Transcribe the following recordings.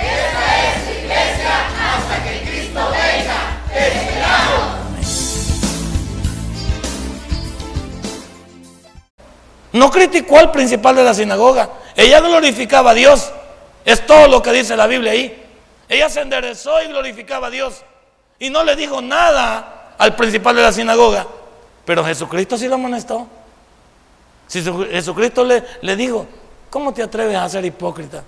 Esta es iglesia hasta que Cristo venga. Esperamos. No criticó al principal de la sinagoga. Ella glorificaba a Dios. Es todo lo que dice la Biblia ahí. Ella se enderezó y glorificaba a Dios. Y no le dijo nada al principal de la sinagoga. Pero Jesucristo sí lo amonestó. Si Jesucristo le, le dijo, ¿cómo te atreves a ser hipócrita?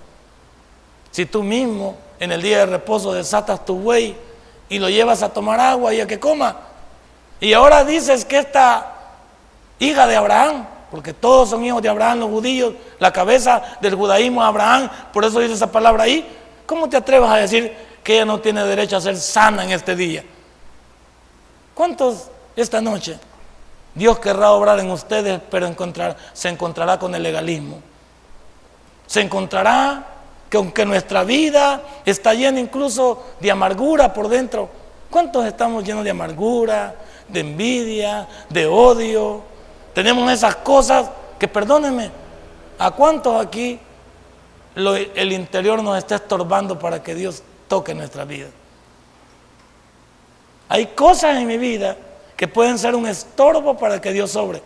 Si tú mismo en el día de reposo desatas tu buey y lo llevas a tomar agua y a que coma. Y ahora dices que esta hija de Abraham, porque todos son hijos de Abraham, los judíos, la cabeza del judaísmo es Abraham, por eso dice esa palabra ahí. ¿Cómo te atreves a decir que ella no tiene derecho a ser sana en este día? ¿Cuántos esta noche Dios querrá obrar en ustedes, pero se encontrará con el legalismo? Se encontrará que aunque nuestra vida está llena incluso de amargura por dentro, ¿cuántos estamos llenos de amargura, de envidia, de odio? Tenemos esas cosas que, perdónenme, ¿a cuántos aquí el interior nos está estorbando para que Dios toque nuestra vida? Hay cosas en mi vida que pueden ser un estorbo para que Dios obre,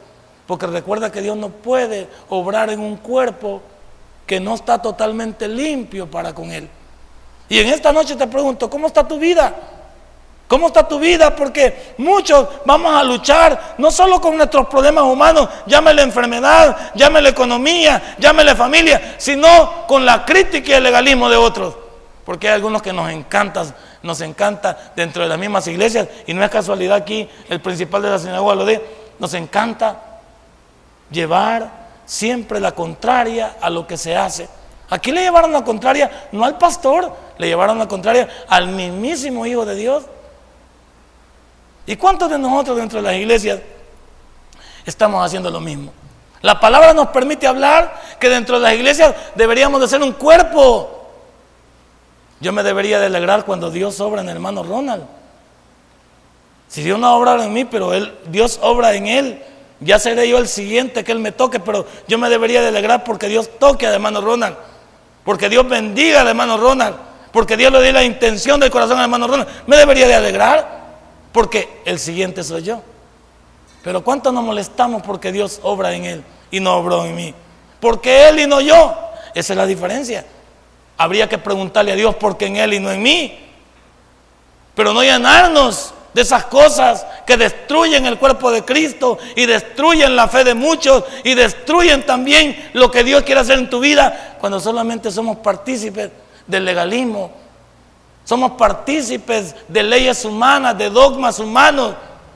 porque recuerda que Dios no puede obrar en un cuerpo que no está totalmente limpio para con Él. Y en esta noche te pregunto, ¿cómo está tu vida? ¿Cómo está tu vida? Porque muchos vamos a luchar no solo con nuestros problemas humanos, llámele enfermedad, llámele economía, llámele familia, sino con la crítica y el legalismo de otros. Porque hay algunos que nos encanta, nos encanta dentro de las mismas iglesias, y no es casualidad aquí, el principal de la sinagoga lo de, nos encanta llevar siempre la contraria a lo que se hace. Aquí le llevaron la contraria no al pastor, le llevaron la contraria al mismísimo Hijo de Dios. ¿Y cuántos de nosotros dentro de las iglesias estamos haciendo lo mismo? La palabra nos permite hablar que dentro de las iglesias deberíamos de ser un cuerpo. Yo me debería de alegrar cuando Dios obra en el hermano Ronald. Si Dios no obra en mí, pero él, Dios obra en él, ya seré yo el siguiente que Él me toque, pero yo me debería de alegrar porque Dios toque a hermano Ronald. Porque Dios bendiga al hermano Ronald. Porque Dios le dé la intención del corazón al hermano Ronald. Me debería de alegrar porque el siguiente soy yo. Pero ¿cuánto nos molestamos porque Dios obra en Él y no obró en mí? Porque Él y no yo. Esa es la diferencia. Habría que preguntarle a Dios por qué en Él y no en mí. Pero no llenarnos de esas cosas que destruyen el cuerpo de Cristo y destruyen la fe de muchos y destruyen también lo que Dios quiere hacer en tu vida cuando solamente somos partícipes del legalismo. Somos partícipes de leyes humanas, de dogmas humanos.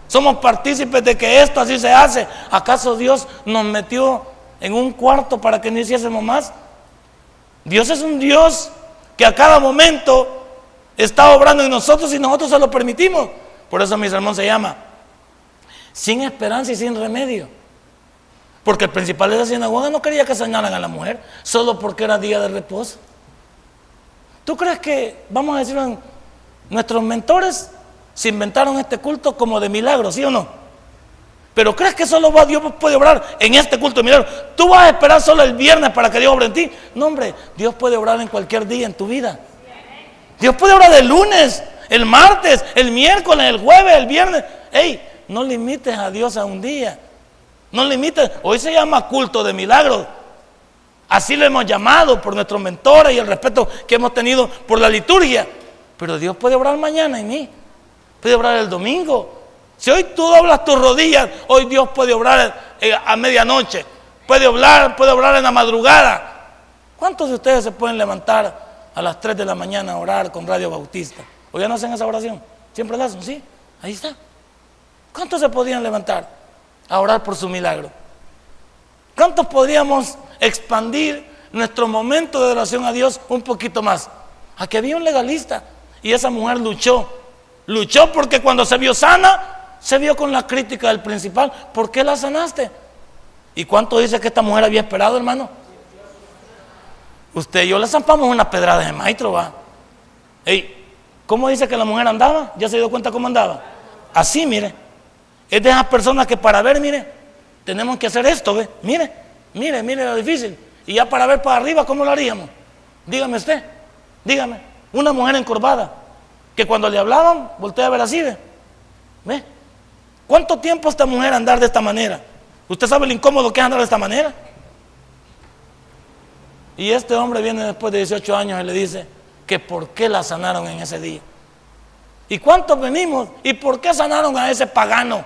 Somos partícipes de que esto así se hace. ¿Acaso Dios nos metió en un cuarto para que no hiciésemos más? Dios es un Dios que a cada momento está obrando en nosotros y nosotros se lo permitimos. Por eso mi sermón se llama Sin esperanza y sin remedio. Porque el principal de la sinagoga no quería que señalan a la mujer solo porque era día de reposo. ¿Tú crees que, vamos a decirlo, nuestros mentores se inventaron este culto como de milagro, sí o no? Pero crees que solo Dios puede obrar en este culto de milagro. Tú vas a esperar solo el viernes para que Dios obre en ti. No, hombre, Dios puede obrar en cualquier día en tu vida. Dios puede obrar de lunes el martes, el miércoles, el jueves, el viernes. Ey, no limites a Dios a un día. No limites. Hoy se llama culto de milagros. Así lo hemos llamado por nuestros mentores y el respeto que hemos tenido por la liturgia. Pero Dios puede obrar mañana en mí. Puede obrar el domingo. Si hoy tú doblas tus rodillas, hoy Dios puede obrar eh, a medianoche. Puede obrar, puede obrar en la madrugada. ¿Cuántos de ustedes se pueden levantar a las 3 de la mañana a orar con Radio Bautista? ¿O ya no hacen esa oración? Siempre la hacen, sí. Ahí está. ¿Cuántos se podrían levantar a orar por su milagro? ¿Cuántos podríamos expandir nuestro momento de oración a Dios un poquito más? Aquí había un legalista y esa mujer luchó. Luchó porque cuando se vio sana, se vio con la crítica del principal. ¿Por qué la sanaste? ¿Y cuánto dice que esta mujer había esperado, hermano? Usted y yo le zampamos una pedrada de maestro, va. Ey, ¿Cómo dice que la mujer andaba? ¿Ya se dio cuenta cómo andaba? Así, mire. Es de esas personas que para ver, mire, tenemos que hacer esto, ¿ve? Mire, mire, mire lo difícil. Y ya para ver para arriba, ¿cómo lo haríamos? Dígame usted, dígame. Una mujer encorvada, que cuando le hablaban, voltea a ver así, ¿ve? ¿Ve? ¿Cuánto tiempo esta mujer andar de esta manera? ¿Usted sabe lo incómodo que es andar de esta manera? Y este hombre viene después de 18 años y le dice que por qué la sanaron en ese día. ¿Y cuántos venimos? ¿Y por qué sanaron a ese pagano?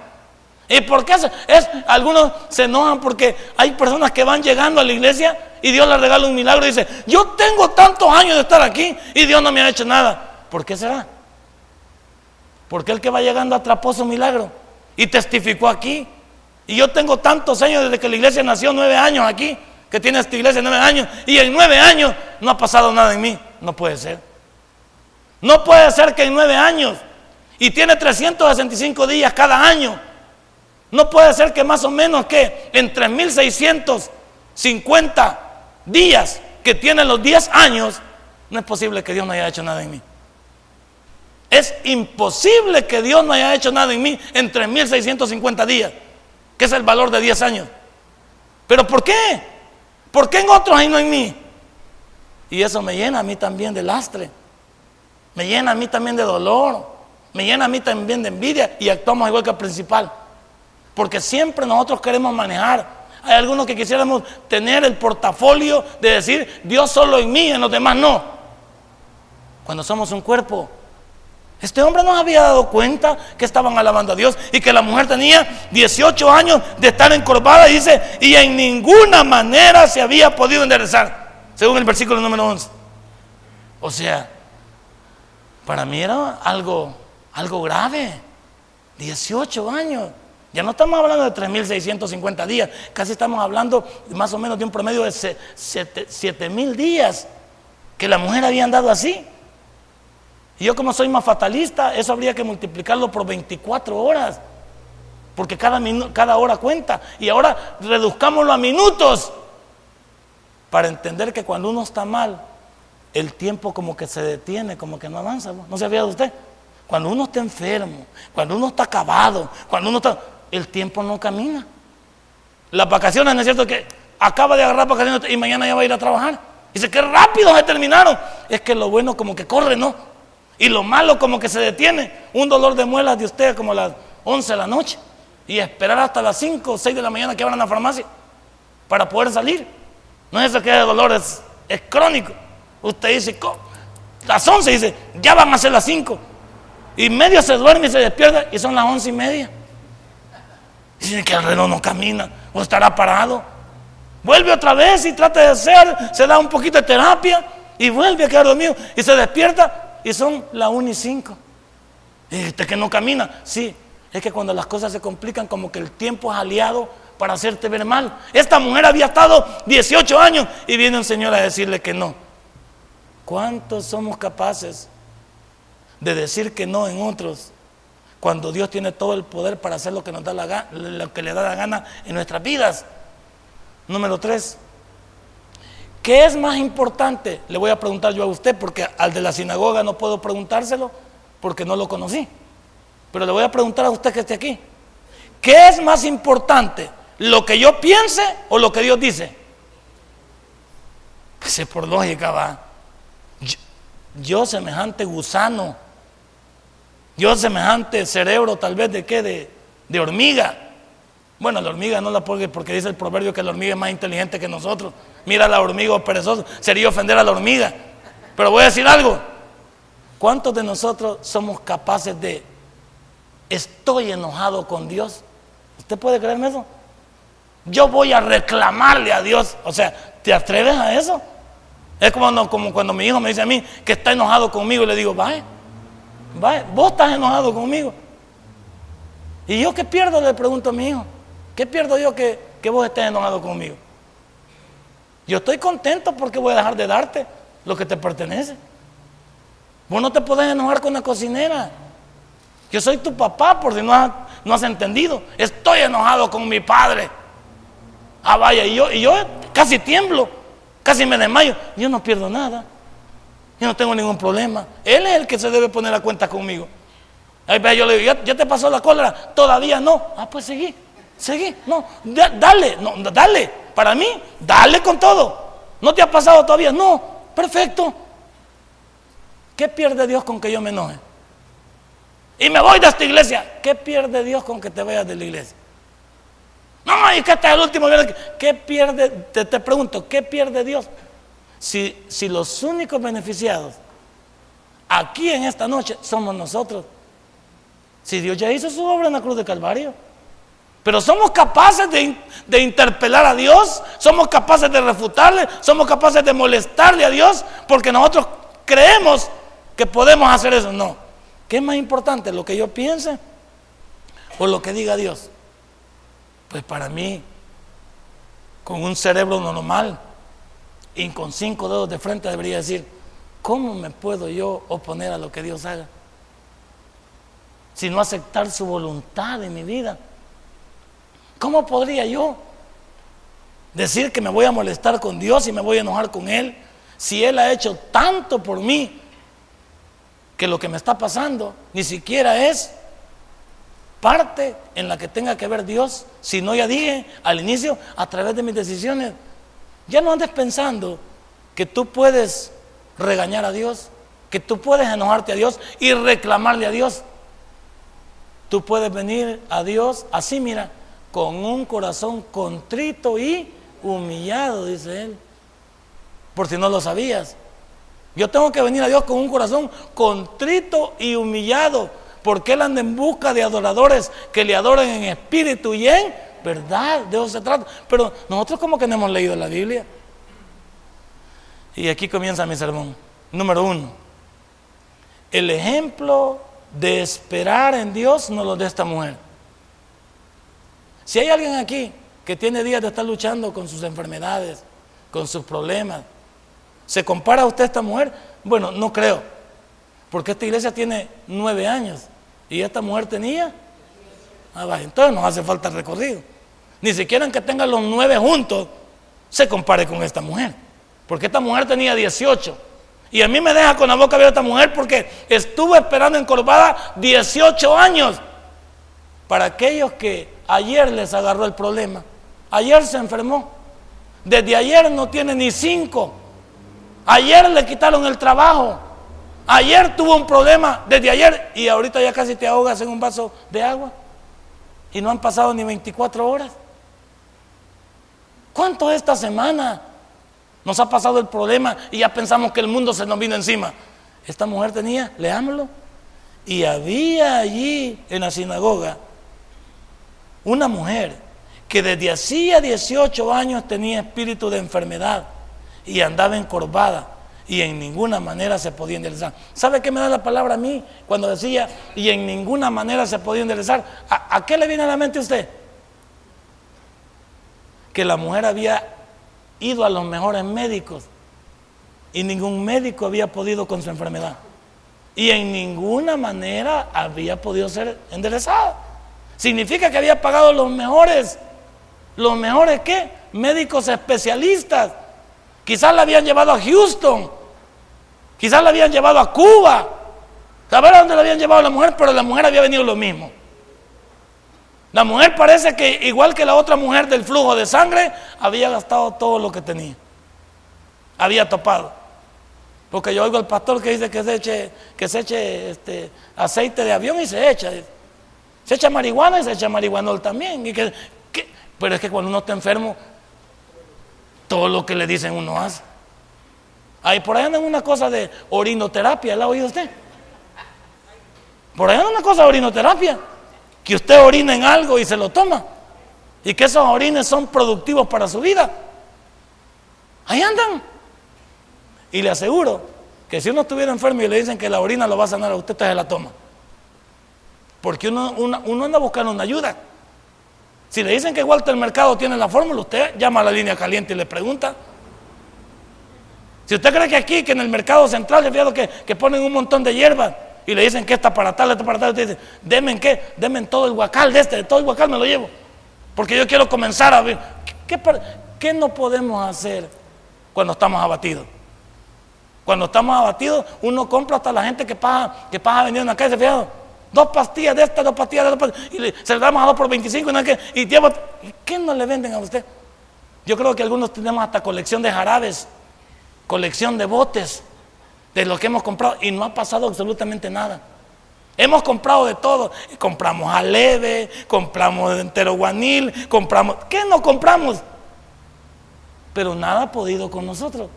¿Y por qué es, algunos se enojan porque hay personas que van llegando a la iglesia y Dios les regala un milagro y dice, yo tengo tantos años de estar aquí y Dios no me ha hecho nada. ¿Por qué será? Porque el que va llegando atrapó su milagro y testificó aquí. Y yo tengo tantos años desde que la iglesia nació, nueve años aquí, que tiene esta iglesia nueve años, y en nueve años no ha pasado nada en mí. No puede ser. No puede ser que en nueve años y tiene 365 días cada año no puede ser que más o menos que en 3650 días que tienen los 10 años, no es posible que Dios no haya hecho nada en mí. Es imposible que Dios no haya hecho nada en mí en 3650 días, que es el valor de 10 años. ¿Pero por qué? ¿Por qué en otros y no en mí? Y eso me llena a mí también de lastre, me llena a mí también de dolor, me llena a mí también de envidia y actuamos igual que el principal. Porque siempre nosotros queremos manejar. Hay algunos que quisiéramos tener el portafolio de decir, Dios solo en mí, en los demás no. Cuando somos un cuerpo. Este hombre no había dado cuenta que estaban alabando a Dios y que la mujer tenía 18 años de estar encorvada, dice, y en ninguna manera se había podido enderezar, según el versículo número 11. O sea, para mí era algo, algo grave. 18 años. Ya no estamos hablando de 3.650 días, casi estamos hablando más o menos de un promedio de 7.000 días que la mujer había andado así. Y yo como soy más fatalista, eso habría que multiplicarlo por 24 horas, porque cada, cada hora cuenta. Y ahora reduzcámoslo a minutos para entender que cuando uno está mal, el tiempo como que se detiene, como que no avanza. ¿No se había de usted? Cuando uno está enfermo, cuando uno está acabado, cuando uno está el tiempo no camina. Las vacaciones, ¿no es cierto? Que acaba de agarrar vacaciones y mañana ya va a ir a trabajar. Dice, qué rápido se terminaron. Es que lo bueno como que corre, ¿no? Y lo malo como que se detiene. Un dolor de muelas de usted como a las 11 de la noche. Y esperar hasta las 5 o 6 de la mañana que van a la farmacia para poder salir. No es eso que el dolor es, crónico. Usted dice, las 11 dice, ya van a ser las 5. Y medio se duerme y se despierta y son las 11 y media. Dice que el reloj no camina o estará parado. Vuelve otra vez y trata de hacer, se da un poquito de terapia y vuelve a quedar dormido y se despierta y son las 1 y 5. Y dice que no camina. Sí, es que cuando las cosas se complican, como que el tiempo es aliado para hacerte ver mal. Esta mujer había estado 18 años y viene un señor a decirle que no. ¿Cuántos somos capaces de decir que no en otros cuando Dios tiene todo el poder para hacer lo que, nos da la, lo que le da la gana en nuestras vidas. Número tres, ¿qué es más importante? Le voy a preguntar yo a usted, porque al de la sinagoga no puedo preguntárselo porque no lo conocí. Pero le voy a preguntar a usted que esté aquí. ¿Qué es más importante? ¿Lo que yo piense o lo que Dios dice? Que por lógica va. yo semejante gusano yo semejante cerebro tal vez de qué, de, hormiga. Bueno, la hormiga no la ponga porque dice el proverbio que la hormiga es más inteligente que nosotros. Mira la hormiga o perezoso, sería ofender a la hormiga. Pero voy a decir algo. ¿Cuántos de nosotros somos capaces de, estoy enojado con Dios? ¿Usted puede creerme eso? Yo voy a reclamarle a Dios. O sea, ¿te atreves a eso? Es como, cuando mi hijo me dice a mí que está enojado conmigo y le digo, vaya, vos estás enojado conmigo. ¿Y yo qué pierdo? Le pregunto a mi hijo. ¿Qué pierdo yo que, vos estés enojado conmigo? Yo estoy contento porque voy a dejar de darte lo que te pertenece. Vos no te podés enojar con la cocinera. Yo soy tu papá, por si no has entendido. Estoy enojado con mi padre. Ah, vaya, y yo, y yo casi tiemblo, casi me desmayo. Yo no pierdo nada. Yo no tengo ningún problema. Él es el que se debe poner a cuenta conmigo. Ahí yo le digo, ¿ya, te pasó la cólera? Todavía no. Ah, pues seguí, seguí. No, dale, no, dale. Para mí, dale con todo. ¿No te ha pasado todavía? No, perfecto. ¿Qué pierde Dios con que yo me enoje? Y me voy de esta iglesia. ¿Qué pierde Dios con que te vayas de la iglesia? No, y que este es el último viernes. ¿Qué pierde? Te, te pregunto, ¿qué pierde Dios? Si, si los únicos beneficiados aquí en esta noche somos nosotros. Si Dios ya hizo su obra en la cruz de Calvario. Pero somos capaces de, de, interpelar a Dios, somos capaces de refutarle, somos capaces de molestarle a Dios, porque nosotros creemos que podemos hacer eso. No. ¿Qué es más importante, lo que yo piense o lo que diga Dios? Pues para mí, con un cerebro normal y con cinco dedos de frente, debería decir, ¿cómo me puedo yo oponer a lo que Dios haga? Si no aceptar su voluntad en mi vida. ¿Cómo podría yo decir que me voy a molestar con Dios y me voy a enojar con Él si Él ha hecho tanto por mí que lo que me está pasando ni siquiera es parte en la que tenga que ver Dios, si no ya dije al inicio, a través de mis decisiones. Ya no andes pensando que tú puedes regañar a Dios, que tú puedes enojarte a Dios y reclamarle a Dios. Tú puedes venir a Dios así, mira, con un corazón contrito y humillado, dice él. Por si no lo sabías. Yo tengo que venir a Dios con un corazón contrito y humillado, porque Él anda en busca de adoradores que le adoren en espíritu y en verdad. De eso se trata. Pero nosotros como que no hemos leído la Biblia. Y aquí comienza mi sermón. Número uno, el ejemplo de esperar en Dios nos lo de esta mujer. Si hay alguien aquí que tiene días de estar luchando con sus enfermedades, con sus problemas, ¿Se compara usted a esta mujer? Bueno, no creo, porque esta iglesia tiene nueve años y esta mujer tenía. Ah, entonces no hace falta recorrido. Ni siquiera que tengan los nueve juntos se compare con esta mujer, porque esta mujer tenía 18. Y a mí me deja con la boca abierta esta mujer porque estuvo esperando encorvada 18 años. Para aquellos que ayer les agarró el problema, ayer se enfermó, desde ayer no tiene ni cinco Ayer le quitaron el trabajo. Ayer tuvo un problema desde ayer y ahorita ya casi te ahogas en un vaso de agua. Y no han pasado ni 24 horas. ¿Cuánto esta semana nos ha pasado el problema y ya pensamos que el mundo se nos vino encima? Esta mujer tenía, leámoslo, y había allí en la sinagoga una mujer que desde hacía 18 años tenía espíritu de enfermedad y andaba encorvada y en ninguna manera se podía enderezar. ¿Sabe qué me da la palabra a mí cuando decía y en ninguna manera se podía enderezar? ¿A, qué le viene a la mente usted? Que la mujer había ido a los mejores médicos y ningún médico había podido con su enfermedad. Y en ninguna manera había podido ser enderezada. Significa que había pagado los mejores, los mejores qué? Médicos especialistas Quizás la habían llevado a Houston. Quizás la habían llevado a Cuba. Saber a dónde la habían llevado la mujer, pero la mujer había venido lo mismo. La mujer parece que, igual que la otra mujer del flujo de sangre, había gastado todo lo que tenía. Había topado. Porque yo oigo al pastor que dice que se eche, que se eche este, aceite de avión y se echa. Se echa marihuana y se echa marihuanol también. Y que, pero es que cuando uno está enfermo, todo lo que le dicen uno hace. Ahí por ahí anda una cosa de orinoterapia, ¿la ha oído usted? Por ahí anda una cosa de orinoterapia, que usted orina en algo y se lo toma, y que esos orines son productivos para su vida. Ahí andan. Y le aseguro que si uno estuviera enfermo y le dicen que la orina lo va a sanar a usted, se la toma. Porque uno, uno anda buscando una ayuda. Si le dicen que Walter Mercado tiene la fórmula, usted llama a la línea caliente y le pregunta. Si usted cree que aquí, que en el mercado central, fijado que, que ponen un montón de hierbas y le dicen que está para tal, está para tal, usted dice, denme qué, denme todo el guacal de este, de todo el guacal me lo llevo. Porque yo quiero comenzar a ver, ¿qué, qué no podemos hacer cuando estamos abatidos? Cuando estamos abatidos, uno compra hasta la gente que pasa, que pasa vendiendo en la calle, fijado, dos pastillas de esta, dos pastillas de esta, y se le damos a dos por 25 y, no que, y ¿qué no le venden a usted? Yo creo que algunos tenemos hasta colección de jarabes colección de botes de lo que hemos comprado y no ha pasado absolutamente nada. Hemos comprado de todo. Compramos aleve, compramos entero guanil, compramos. ¿Qué no compramos? Pero nada ha podido con nosotros.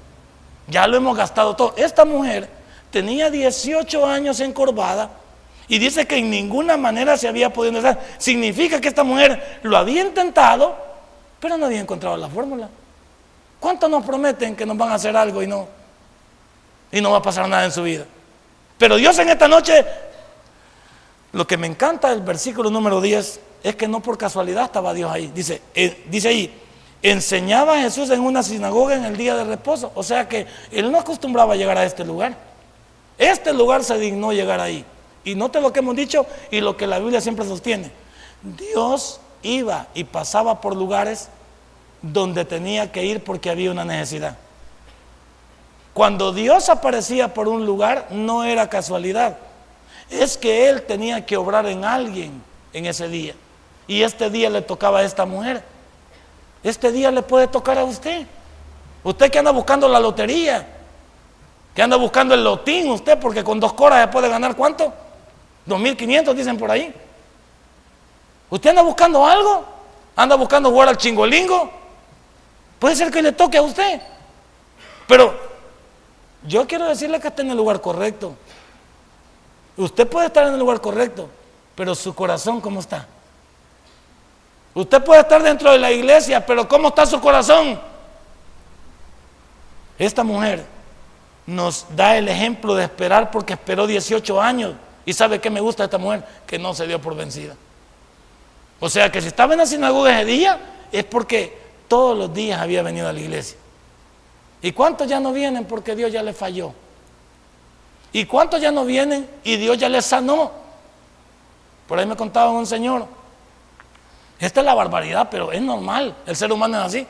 Ya lo hemos gastado todo. Esta mujer tenía 18 años encorvada y dice que en ninguna manera se había podido hacer. Significa que esta mujer lo había intentado, pero no había encontrado la fórmula. ¿Cuántos nos prometen que nos van a hacer algo y no? Y no va a pasar nada en su vida. Pero Dios en esta noche, lo que me encanta del versículo número 10 es que no por casualidad estaba Dios ahí. Dice, eh, dice ahí, enseñaba a Jesús en una sinagoga en el día de reposo. O sea que él no acostumbraba a llegar a este lugar. Este lugar se dignó llegar ahí. Y note lo que hemos dicho y lo que la Biblia siempre sostiene. Dios iba y pasaba por lugares donde tenía que ir porque había una necesidad. Cuando Dios aparecía por un lugar, no era casualidad. Es que Él tenía que obrar en alguien en ese día. Y este día le tocaba a esta mujer. Este día le puede tocar a usted. Usted que anda buscando la lotería, que anda buscando el lotín, usted, porque con dos coras se puede ganar cuánto? 2.500 dicen por ahí. ¿Usted anda buscando algo? ¿Anda buscando jugar al chingolingo? Puede ser que le toque a usted. Pero yo quiero decirle que está en el lugar correcto. Usted puede estar en el lugar correcto, pero su corazón, ¿cómo está? Usted puede estar dentro de la iglesia, pero ¿cómo está su corazón? Esta mujer nos da el ejemplo de esperar porque esperó 18 años. ¿Y sabe qué me gusta de esta mujer? Que no se dio por vencida. O sea que si estaba en la sinagoga ese día, es porque todos los días había venido a la iglesia. ¿Y cuántos ya no vienen porque Dios ya les falló? ¿Y cuántos ya no vienen y Dios ya les sanó? Por ahí me contaba un señor. Esta es la barbaridad, pero es normal. El ser humano es así.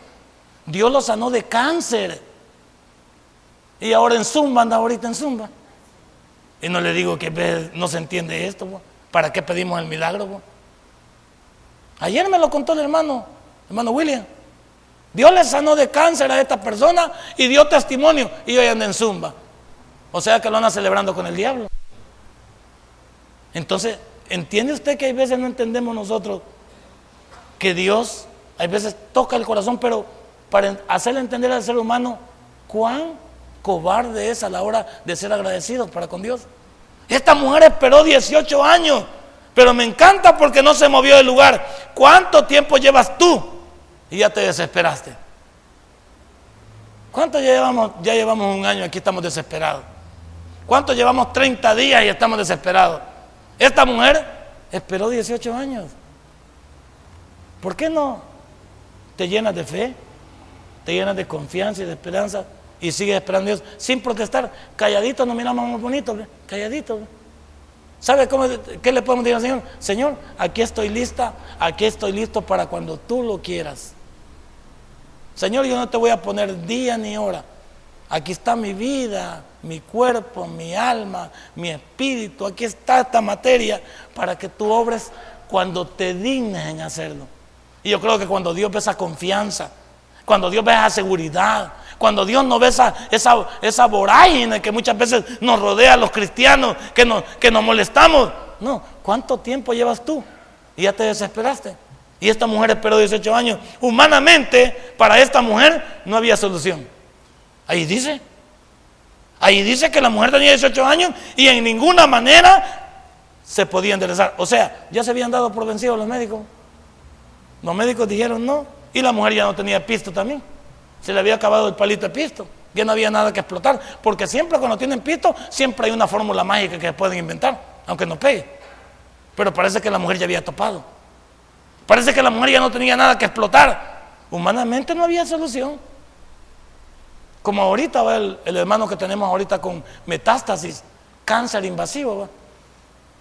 Dios lo sanó de cáncer. Y ahora en Zumba, anda ahorita en Zumba. Y no le digo que no se entiende esto. ¿Para qué pedimos el milagro? Ayer me lo contó el hermano, hermano William. Dios le sanó de cáncer a esta persona y dio testimonio y hoy anda en zumba. O sea que lo anda celebrando con el diablo. Entonces, ¿entiende usted que hay veces no entendemos nosotros que Dios, hay veces toca el corazón, pero para hacerle entender al ser humano cuán cobarde es a la hora de ser agradecido para con Dios? Esta mujer esperó 18 años, pero me encanta porque no se movió del lugar. ¿Cuánto tiempo llevas tú y ya te desesperaste. ¿Cuánto llevamos? Ya llevamos un año aquí, estamos desesperados. ¿Cuánto llevamos 30 días y estamos desesperados? Esta mujer esperó 18 años. ¿Por qué no te llenas de fe, te llenas de confianza y de esperanza y sigues esperando a Dios sin protestar? Calladito nos miramos más bonito, calladito. ¿Sabe cómo, qué le podemos decir al Señor? Señor, aquí estoy lista, aquí estoy listo para cuando tú lo quieras. Señor, yo no te voy a poner día ni hora. Aquí está mi vida, mi cuerpo, mi alma, mi espíritu. Aquí está esta materia para que tú obres cuando te dignes en hacerlo. Y yo creo que cuando Dios ve esa confianza, cuando Dios ve esa seguridad, cuando Dios no ve esa, esa, esa vorágine que muchas veces nos rodea a los cristianos, que nos, que nos molestamos. No, ¿cuánto tiempo llevas tú? Y ya te desesperaste. Y esta mujer esperó 18 años. Humanamente, para esta mujer no había solución. Ahí dice. Ahí dice que la mujer tenía 18 años y en ninguna manera se podía enderezar. O sea, ya se habían dado por vencidos los médicos. Los médicos dijeron no. Y la mujer ya no tenía pisto también. Se le había acabado el palito de pisto. Ya no había nada que explotar. Porque siempre cuando tienen pisto, siempre hay una fórmula mágica que pueden inventar, aunque no pegue. Pero parece que la mujer ya había topado. Parece que la mujer ya no tenía nada que explotar. Humanamente no había solución. Como ahorita va el, hermano que tenemos ahorita con metástasis, cáncer invasivo.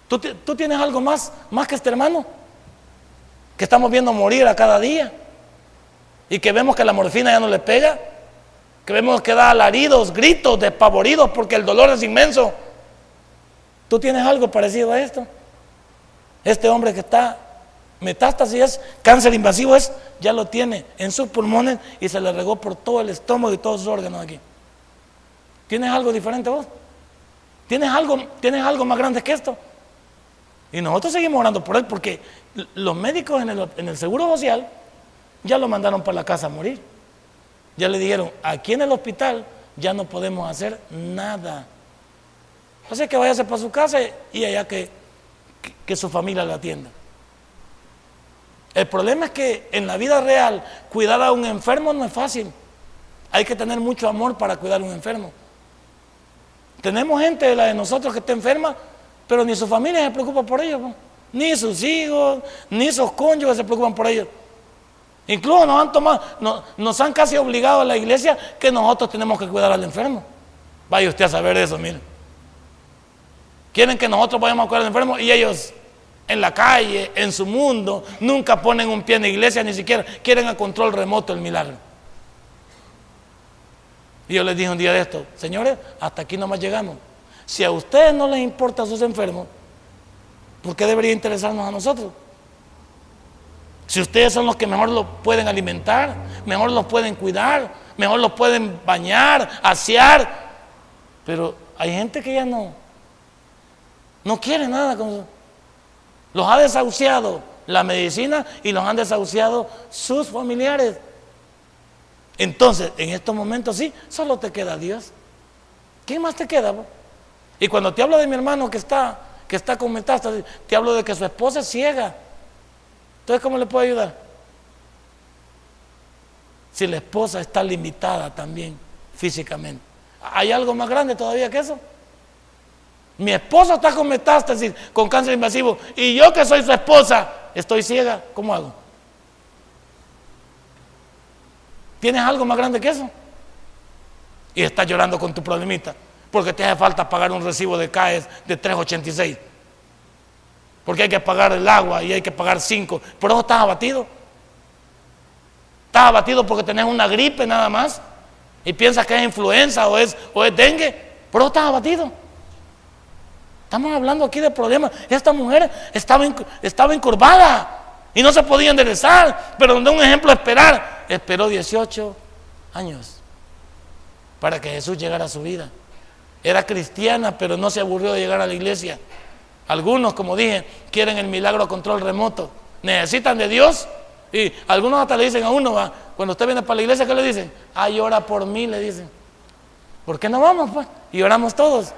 ¿Tú, ¿Tú, tienes algo más, más que este hermano? Que estamos viendo morir a cada día. Y que vemos que la morfina ya no le pega. Que vemos que da alaridos, gritos, despavoridos porque el dolor es inmenso. ¿Tú tienes algo parecido a esto? Este hombre que está metástasis es cáncer invasivo, es, ya lo tiene en sus pulmones y se le regó por todo el estómago y todos sus órganos aquí. ¿Tienes algo diferente vos? ¿Tienes algo, ¿Tienes algo más grande que esto? Y nosotros seguimos orando por él porque los médicos en el, en el Seguro Social ya lo mandaron para la casa a morir. Ya le dijeron, aquí en el hospital ya no podemos hacer nada. Así que váyase para su casa y allá que, que su familia lo atienda. El problema es que en la vida real cuidar a un enfermo no es fácil. Hay que tener mucho amor para cuidar a un enfermo. Tenemos gente de la de nosotros que está enferma, pero ni su familia se preocupa por ellos, ni sus hijos, ni sus cónyuges se preocupan por ellos. Incluso nos han tomado, nos, han casi obligado a la iglesia que nosotros tenemos que cuidar al enfermo. Vaya usted a saber eso, mire. Quieren que nosotros vayamos a cuidar al enfermo y ellos en la calle, en su mundo, nunca ponen un pie en la iglesia, ni siquiera quieren a control remoto el milagro. Y yo les dije un día de esto, señores, hasta aquí nomás llegamos. Si a ustedes no les importa a sus enfermos, ¿por qué debería interesarnos a nosotros? Si ustedes son los que mejor los pueden alimentar, mejor los pueden cuidar, mejor los pueden bañar, asear, pero hay gente que ya no, no quiere nada con eso. Los ha desahuciado la medicina y los han desahuciado sus familiares. Entonces, en estos momentos sí, solo te queda Dios. ¿Qué más te queda? Y cuando te hablo de mi hermano que está, que está con metástasis, te hablo de que su esposa es ciega. Entonces, ¿cómo le puedo ayudar? Si la esposa está limitada también físicamente. ¿Hay algo más grande todavía que eso? Mi esposa está con metástasis, con cáncer invasivo, y yo que soy su esposa, estoy ciega. ¿Cómo hago? ¿Tienes algo más grande que eso? Y estás llorando con tu problemita, porque te hace falta pagar un recibo de CAES de 386. Porque hay que pagar el agua y hay que pagar 5. ¿Por eso estás abatido? ¿Estás abatido porque tenés una gripe nada más? Y piensas que es influenza o es, o es dengue. ¿Por eso estás abatido? Estamos hablando aquí de problemas. Esta mujer estaba, estaba encurvada y no se podía enderezar, pero donde un ejemplo esperar, esperó 18 años para que Jesús llegara a su vida. Era cristiana, pero no se aburrió de llegar a la iglesia. Algunos, como dije, quieren el milagro a control remoto. Necesitan de Dios. Y algunos hasta le dicen a uno, cuando usted viene para la iglesia, ¿qué le dicen? Ay, ora por mí, le dicen. ¿Por qué no vamos? Pues? Y oramos todos.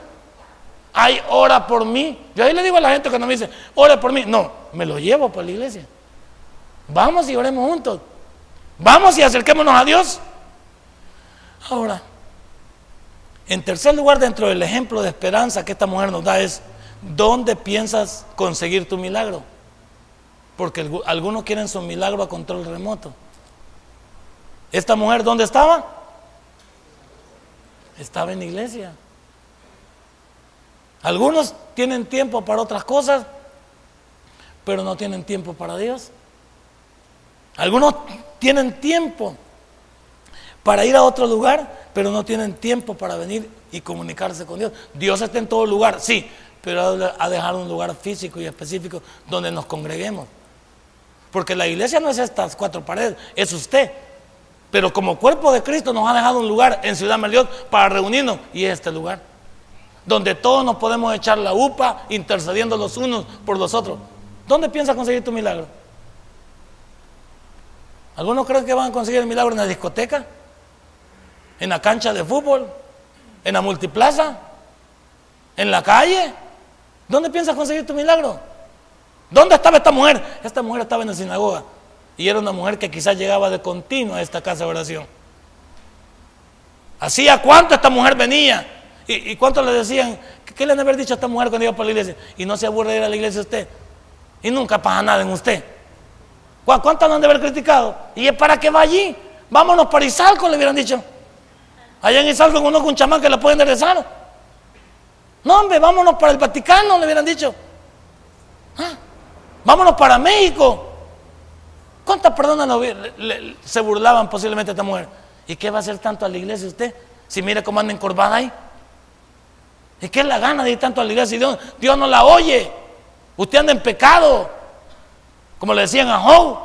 Ay, ora por mí. Yo ahí le digo a la gente que no me dice, ora por mí. No, me lo llevo por la iglesia. Vamos y oremos juntos. Vamos y acerquémonos a Dios. Ahora, en tercer lugar, dentro del ejemplo de esperanza que esta mujer nos da es, ¿dónde piensas conseguir tu milagro? Porque algunos quieren su milagro a control remoto. ¿Esta mujer dónde estaba? Estaba en iglesia. Algunos tienen tiempo para otras cosas, pero no tienen tiempo para Dios. Algunos tienen tiempo para ir a otro lugar, pero no tienen tiempo para venir y comunicarse con Dios. Dios está en todo lugar, sí, pero ha dejado un lugar físico y específico donde nos congreguemos. Porque la iglesia no es estas cuatro paredes, es usted. Pero como cuerpo de Cristo nos ha dejado un lugar en Ciudad Merliot para reunirnos y es este lugar donde todos nos podemos echar la upa intercediendo los unos por los otros. ¿Dónde piensas conseguir tu milagro? ¿Algunos creen que van a conseguir el milagro en la discoteca? ¿En la cancha de fútbol? ¿En la multiplaza? ¿En la calle? ¿Dónde piensas conseguir tu milagro? ¿Dónde estaba esta mujer? Esta mujer estaba en la sinagoga y era una mujer que quizás llegaba de continuo a esta casa de oración. ¿Hacía cuánto esta mujer venía? ¿Y, cuántos le decían? ¿Qué, le han haber dicho a esta mujer cuando iba por la iglesia? Y no se aburre de ir a la iglesia usted. Y nunca pasa nada en usted. ¿Cuántos le han de haber criticado? Y es para que va allí. Vámonos para Izalco, le hubieran dicho. Allá en Izalco conozco un chamán que la puede enderezar. No, hombre, vámonos para el Vaticano, le hubieran dicho. Ah, vámonos para México. ¿Cuántas personas se burlaban posiblemente de esta mujer? ¿Y qué va a hacer tanto a la iglesia usted? Si mire cómo anda encorvada ahí. ¿Y qué es la gana de ir tanto a la iglesia? Si Dios, Dios no la oye. Usted anda en pecado. Como le decían a Job.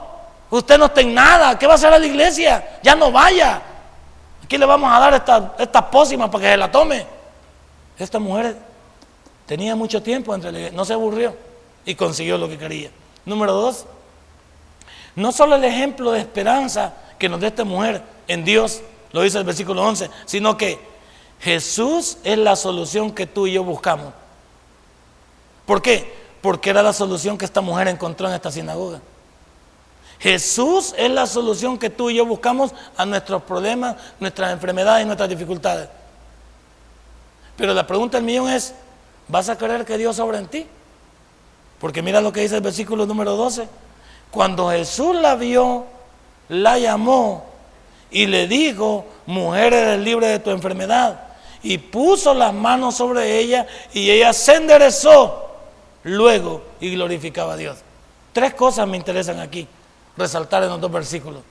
Usted no está en nada. ¿Qué va a hacer a la iglesia? Ya no vaya. Aquí le vamos a dar esta, esta pócima para que se la tome. Esta mujer tenía mucho tiempo entre no se aburrió y consiguió lo que quería. Número dos, no solo el ejemplo de esperanza que nos da esta mujer en Dios, lo dice el versículo 11, sino que Jesús es la solución que tú y yo buscamos. ¿Por qué? Porque era la solución que esta mujer encontró en esta sinagoga. Jesús es la solución que tú y yo buscamos a nuestros problemas, nuestras enfermedades y nuestras dificultades. Pero la pregunta del millón es, ¿vas a creer que Dios obra en ti? Porque mira lo que dice el versículo número 12. Cuando Jesús la vio, la llamó y le dijo, mujer eres libre de tu enfermedad. Y puso las manos sobre ella y ella se enderezó luego y glorificaba a Dios. Tres cosas me interesan aquí resaltar en los dos versículos.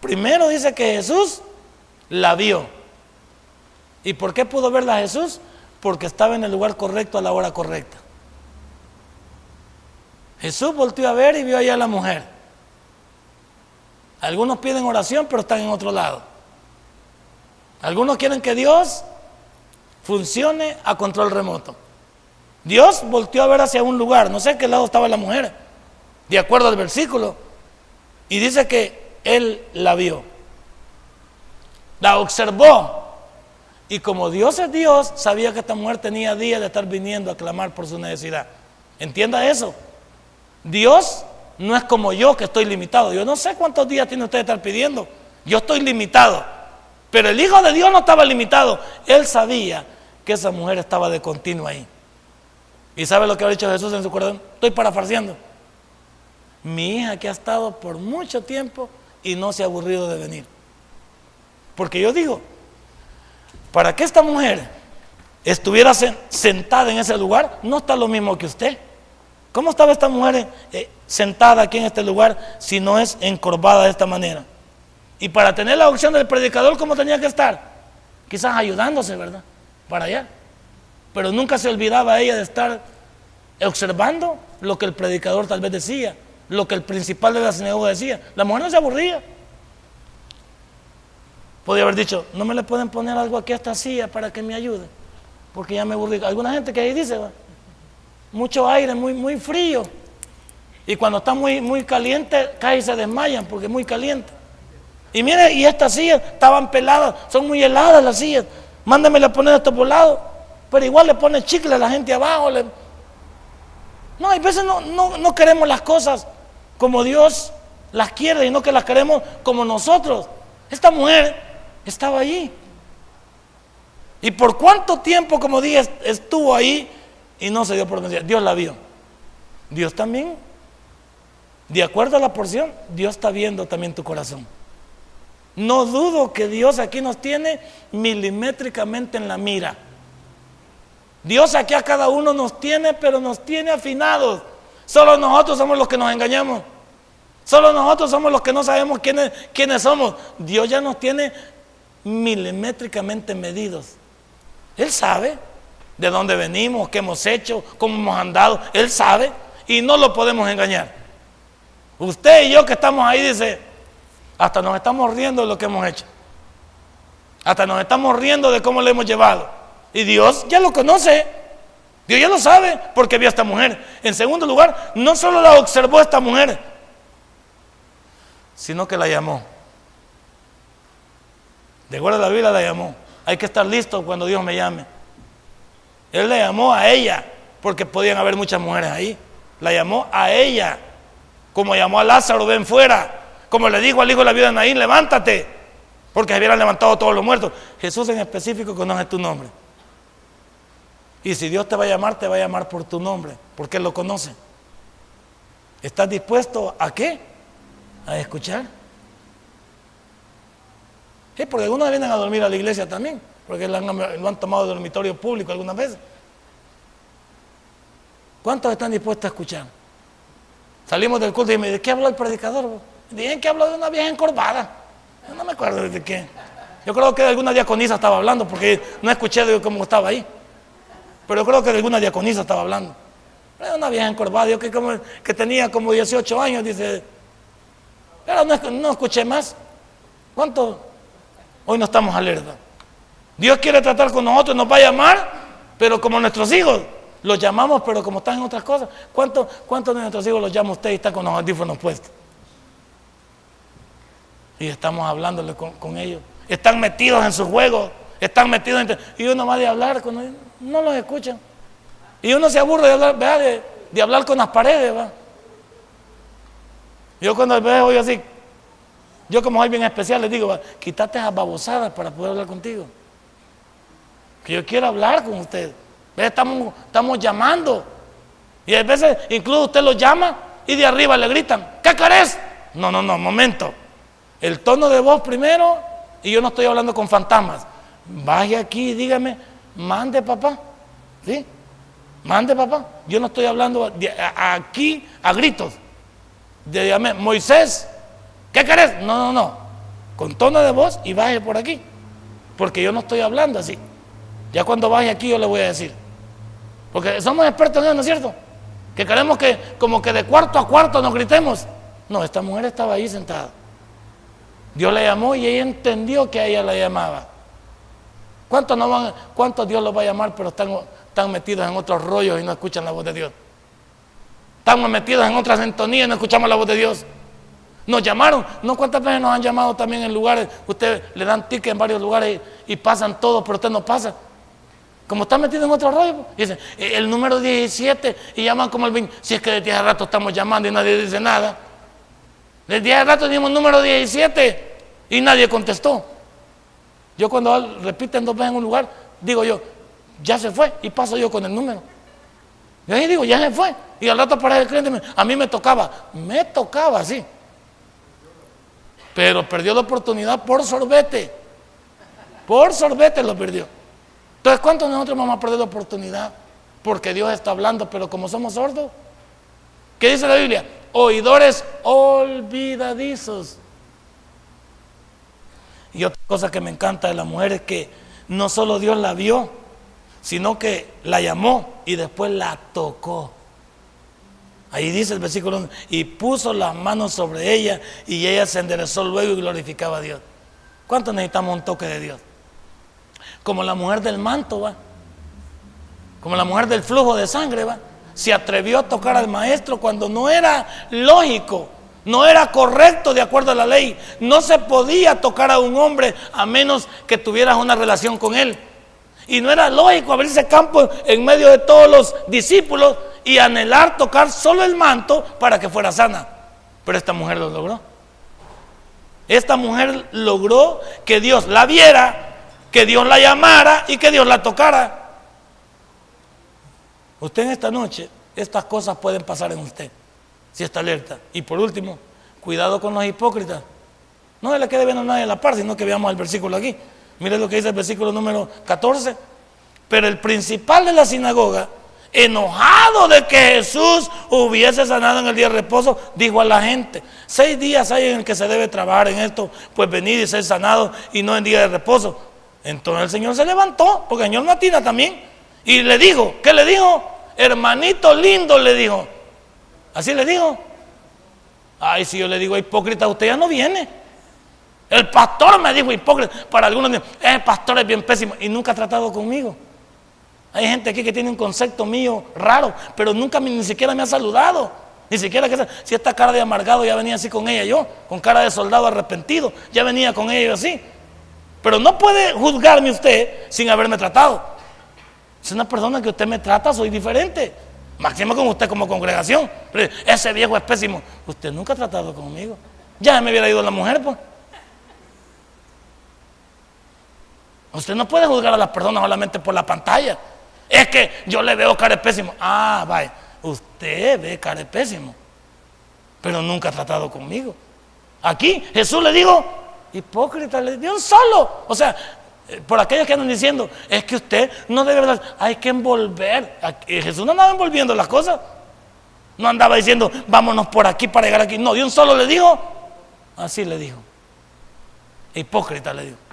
Primero dice que Jesús la vio. ¿Y por qué pudo verla Jesús? Porque estaba en el lugar correcto a la hora correcta. Jesús volvió a ver y vio allá a la mujer. Algunos piden oración, pero están en otro lado. Algunos quieren que Dios funcione a control remoto. Dios volteó a ver hacia un lugar, no sé qué lado estaba la mujer, de acuerdo al versículo, y dice que él la vio, la observó, y como Dios es Dios, sabía que esta mujer tenía días de estar viniendo a clamar por su necesidad. Entienda eso. Dios no es como yo que estoy limitado. Yo no sé cuántos días tiene usted de estar pidiendo. Yo estoy limitado. Pero el Hijo de Dios no estaba limitado. Él sabía que esa mujer estaba de continuo ahí. ¿Y sabe lo que ha dicho Jesús en su corazón? Estoy parafarseando mi hija que ha estado por mucho tiempo y no se ha aburrido de venir. Porque yo digo, para que esta mujer estuviera sentada en ese lugar, no está lo mismo que usted. ¿Cómo estaba esta mujer eh, sentada aquí en este lugar si no es encorvada de esta manera? Y para tener la opción del predicador, ¿cómo tenía que estar? Quizás ayudándose, ¿verdad? Para allá. Pero nunca se olvidaba ella de estar observando lo que el predicador tal vez decía lo que el principal de la sinagoga decía. La mujer no se aburría. Podía haber dicho, no me le pueden poner algo aquí a esta silla para que me ayude, porque ya me aburrí. Alguna gente que ahí dice, mucho aire, muy, muy frío. Y cuando está muy, muy caliente, cae y se desmayan porque es muy caliente. Y mire, y estas sillas estaban peladas, son muy heladas las sillas. Mándame a poner esto por lado. Pero igual le pone chicle a la gente abajo. No, hay veces no, no queremos las cosas como Dios las quiere y no que las queremos como nosotros. Esta mujer estaba allí. ¿Y por cuánto tiempo, como dije, estuvo ahí y no se dio por vencida? Dios la vio. Dios también, de acuerdo a la porción, Dios está viendo también tu corazón. No dudo que Dios aquí nos tiene milimétricamente en la mira. Dios aquí a cada uno nos tiene, pero nos tiene afinados. Solo nosotros somos los que nos engañamos. Solo nosotros somos los que no sabemos quiénes, quiénes somos. Dios ya nos tiene milimétricamente medidos. Él sabe de dónde venimos, qué hemos hecho, cómo hemos andado. Él sabe y no lo podemos engañar. Usted y yo que estamos ahí, dice, hasta nos estamos riendo de lo que hemos hecho. Hasta nos estamos riendo de cómo le hemos llevado. Y Dios ya lo conoce. Dios ya lo sabe porque vio a esta mujer. En segundo lugar, no solo la observó esta mujer, sino que la llamó. De acuerdo a la Biblia la llamó. Hay que estar listo cuando Dios me llame. Él le llamó a ella, porque podían haber muchas mujeres ahí. La llamó a ella, como llamó a Lázaro, ven fuera. Como le dijo al hijo de la vida de Naín, levántate, porque se hubieran levantado todos los muertos. Jesús en específico conoce tu nombre. Y si Dios te va a llamar, te va a llamar por tu nombre, porque Él lo conoce. ¿Estás dispuesto a qué? A escuchar. Sí, porque algunos vienen a dormir a la iglesia también, porque lo han, tomado de dormitorio público algunas veces. ¿Cuántos están dispuestos a escuchar? Salimos del culto y me ¿de qué habló el predicador? Dicen que habló de una vieja encorvada. Yo no me acuerdo de qué. Yo creo que de alguna diaconisa estaba hablando, porque no escuché de cómo estaba ahí. Pero creo que de alguna diaconisa estaba hablando. Era una vieja encorvada, yo que, tenía como 18 años, dice. Pero no, escuché más. ¿Cuánto? Hoy no estamos alerta. Dios quiere tratar con nosotros, nos va a llamar, pero como nuestros hijos. Los llamamos, pero como están en otras cosas. ¿Cuántos cuánto de nuestros hijos los llama usted y está con los audífonos puestos? Y estamos hablándole con, ellos. Están metidos en sus juegos. Están metidos en... Y uno va de hablar con ellos. No los escuchan. Y uno se aburre de hablar, de, hablar con las paredes. ¿va? Yo cuando veo hoy así, yo como soy bien especial les digo, quítate esas babosadas para poder hablar contigo. Que yo quiero hablar con usted. Estamos, estamos llamando. Y a veces incluso usted lo llama y de arriba le gritan, ¿qué querés? No, no, no, momento. El tono de voz primero y yo no estoy hablando con fantasmas. Vaya aquí y dígame, mande papá. ¿Sí? Mande papá. Yo no estoy hablando aquí a gritos. De, Moisés, ¿qué querés? No, no, no. Con tono de voz y baje por aquí. Porque yo no estoy hablando así. Ya cuando baje aquí yo le voy a decir. Porque somos expertos en eso, ¿no es cierto? Que queremos que como que de cuarto a cuarto nos gritemos. No, esta mujer estaba ahí sentada. Dios la llamó y ella entendió que a ella la llamaba. ¿Cuántos, no van, cuántos Dios los va a llamar pero están, están metidos en otros rollos y no escuchan la voz de Dios? Estamos metidos en otra sintonía y no escuchamos la voz de Dios. Nos llamaron, no cuántas veces nos han llamado también en lugares, usted le dan ticket en varios lugares y, pasan todos, pero usted no pasa. Como está metido en otro rollo, pues. dicen, eh, el número 17, y llaman como el 20. Si es que desde hace rato estamos llamando y nadie dice nada. Desde hace rato dimos número 17 y nadie contestó. Yo cuando repiten dos veces en un lugar, digo yo, ya se fue, y paso yo con el número. Y ahí digo, ya se fue. Y al rato aparece el cliente, a mí me tocaba, me tocaba, sí. Pero perdió la oportunidad por sorbete. Por sorbete lo perdió. Entonces, ¿cuántos de nosotros vamos a perder la oportunidad? Porque Dios está hablando, pero como somos sordos. ¿Qué dice la Biblia? Oidores olvidadizos. Y otra cosa que me encanta de la mujer es que no solo Dios la vio, sino que la llamó y después la tocó. Ahí dice el versículo 1, y puso las manos sobre ella y ella se enderezó luego y glorificaba a Dios. ¿Cuánto necesitamos un toque de Dios? como la mujer del manto, va. Como la mujer del flujo de sangre, va. Se atrevió a tocar al maestro cuando no era lógico, no era correcto de acuerdo a la ley. No se podía tocar a un hombre a menos que tuvieras una relación con él. Y no era lógico abrirse campo en medio de todos los discípulos y anhelar tocar solo el manto para que fuera sana. Pero esta mujer lo logró. Esta mujer logró que Dios la viera que Dios la llamara y que Dios la tocara. Usted en esta noche, estas cosas pueden pasar en usted, si está alerta. Y por último, cuidado con los hipócritas. No se le quede viendo a nadie en la par, sino que veamos el versículo aquí. Mire lo que dice el versículo número 14. Pero el principal de la sinagoga, enojado de que Jesús hubiese sanado en el día de reposo, dijo a la gente, seis días hay en el que se debe trabajar en esto, pues venid y ser sanado y no en día de reposo. Entonces el Señor se levantó, porque el Señor matina también, y le dijo, ¿qué le dijo? Hermanito lindo le dijo. Así le dijo. Ay, si yo le digo hipócrita, usted ya no viene. El pastor me dijo hipócrita. Para algunos, el pastor es bien pésimo y nunca ha tratado conmigo. Hay gente aquí que tiene un concepto mío raro, pero nunca ni siquiera me ha saludado. Ni siquiera que si esta cara de amargado ya venía así con ella yo, con cara de soldado arrepentido, ya venía con ella así. Pero no puede juzgarme usted sin haberme tratado. Es una persona que usted me trata, soy diferente. Máximo con usted como congregación. ese viejo es pésimo. Usted nunca ha tratado conmigo. Ya me hubiera ido la mujer, pues. Usted no puede juzgar a las personas solamente por la pantalla. Es que yo le veo cara pésimo. Ah, vaya. Usted ve cara pésimo. Pero nunca ha tratado conmigo. Aquí Jesús le dijo, hipócrita, le dio un solo. O sea, eh, por aquellos que andan diciendo, es que usted no debe, hay que envolver. Jesús no andaba envolviendo las cosas. No andaba diciendo, vámonos por aquí para llegar aquí. No, de un solo le dijo, así le dijo. Hipócrita le dijo.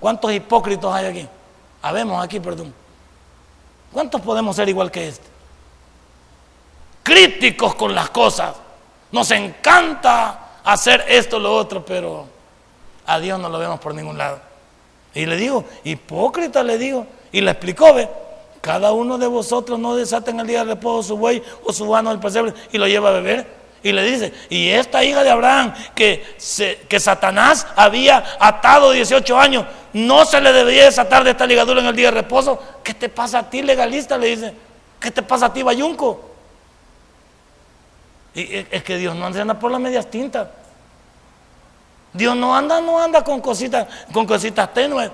¿Cuántos hipócritas hay aquí? Habemos aquí, perdón. ¿Cuántos podemos ser igual que este? Críticos con las cosas. Nos encanta hacer esto, lo otro, pero a Dios no lo vemos por ningún lado. Y le digo, hipócrita le digo. Y le explicó, ve, cada uno de vosotros no desata en el día de reposo su buey o su vano del pesebre y lo lleva a beber. Y le dice, y esta hija de Abraham que, que Satanás había atado 18 años, no se le debería desatar de esta ligadura en el día de reposo. ¿Qué te pasa a ti, legalista? Le dice, ¿qué te pasa a ti, bayunco? Y es que Dios no anda por las medias tintas. Dios no anda, no anda con cositas, con cositas tenues.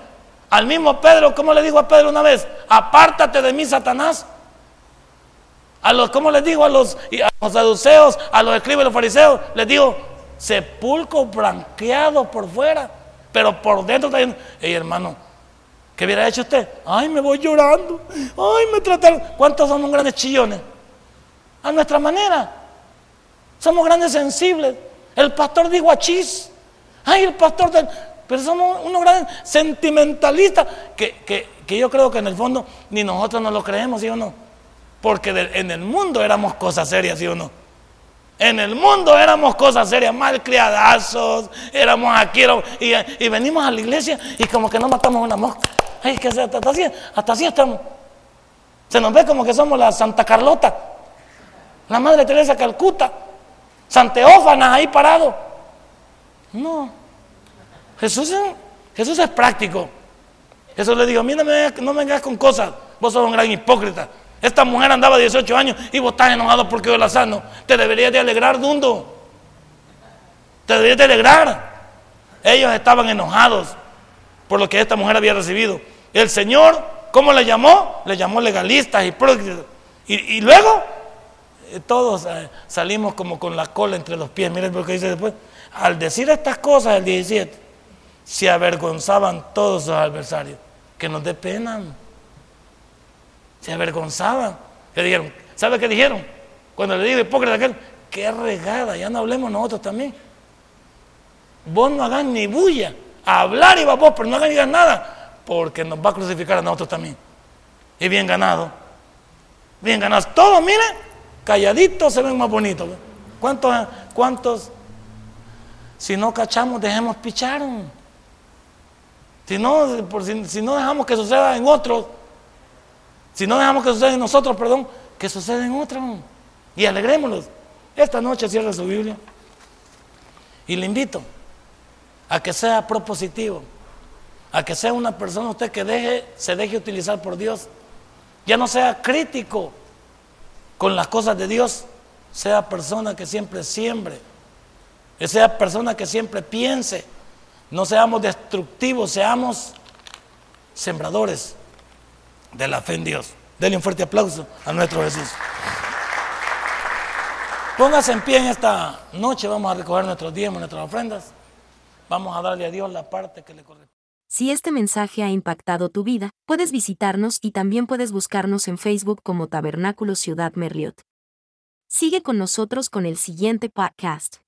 Al mismo Pedro, ¿cómo le digo a Pedro una vez? Apártate de mí, Satanás. A los, ¿cómo les digo? A los, saduceos, a los escribas y los fariseos, les digo, sepulcro blanqueado por fuera, pero por dentro está diciendo, hey hermano, ¿qué hubiera hecho usted? Ay, me voy llorando, ay, me trataron. ¿Cuántos somos grandes chillones? A nuestra manera. Somos grandes sensibles. El pastor dijo achis. Ay, el pastor pero somos unos grandes sentimentalistas que, yo creo que en el fondo ni nosotros nos lo creemos, ¿sí o no? Porque en el mundo éramos cosas serias, ¿sí o no? En el mundo éramos cosas serias, malcriadazos, éramos aquí y, venimos a la iglesia y como que no matamos una mosca. Ay, que hasta, así, hasta así estamos. Se nos ve como que somos la Santa Carlota, la Madre Teresa Calcuta, Santeófanas ahí parado. No. Jesús es, es práctico. Jesús le dijo, mí no me, no vengas con cosas, vos sos un gran hipócrita. Esta mujer andaba 18 años y vos estás enojado porque yo la sano. Te deberías de alegrar, Dundo. Te deberías de alegrar. Ellos estaban enojados por lo que esta mujer había recibido. El Señor, ¿cómo le llamó? Le llamó legalistas, hipócritas. Y, y luego, eh, todos eh, salimos como con la cola entre los pies. Miren lo que dice después. Al decir estas cosas, el 17, se avergonzaban todos sus adversarios. Que nos dé pena. Se avergonzaban. ¿Qué dijeron? ¿Sabe qué dijeron? Cuando le digo hipócrita aquel, qué regada, ya no hablemos nosotros también. Vos no hagas ni bulla. Hablar y vos, pero no hagas ni nada, porque nos va a crucificar a nosotros también. Y bien ganado. Bien ganados. Todos, miren, calladitos se ven más bonitos. ¿Cuántos, cuántos? Si no cachamos, dejemos pichar. Si no, por, si, no dejamos que suceda en otros, si no dejamos que suceda en nosotros, perdón, que suceda en otros. Y alegrémonos. Esta noche cierra su Biblia. Y le invito a que sea propositivo, a que sea una persona usted que deje, se deje utilizar por Dios. Ya no sea crítico con las cosas de Dios, sea persona que siempre siembre, que sea persona que siempre piense no seamos destructivos, seamos sembradores de la fe en Dios. Denle un fuerte aplauso a nuestro Jesús. Póngase en pie en esta noche, vamos a recoger nuestros diezmos, nuestras ofrendas. Vamos a darle a Dios la parte que le corresponde. Si este mensaje ha impactado tu vida, puedes visitarnos y también puedes buscarnos en Facebook como Tabernáculo Ciudad Merliot. Sigue con nosotros con el siguiente podcast.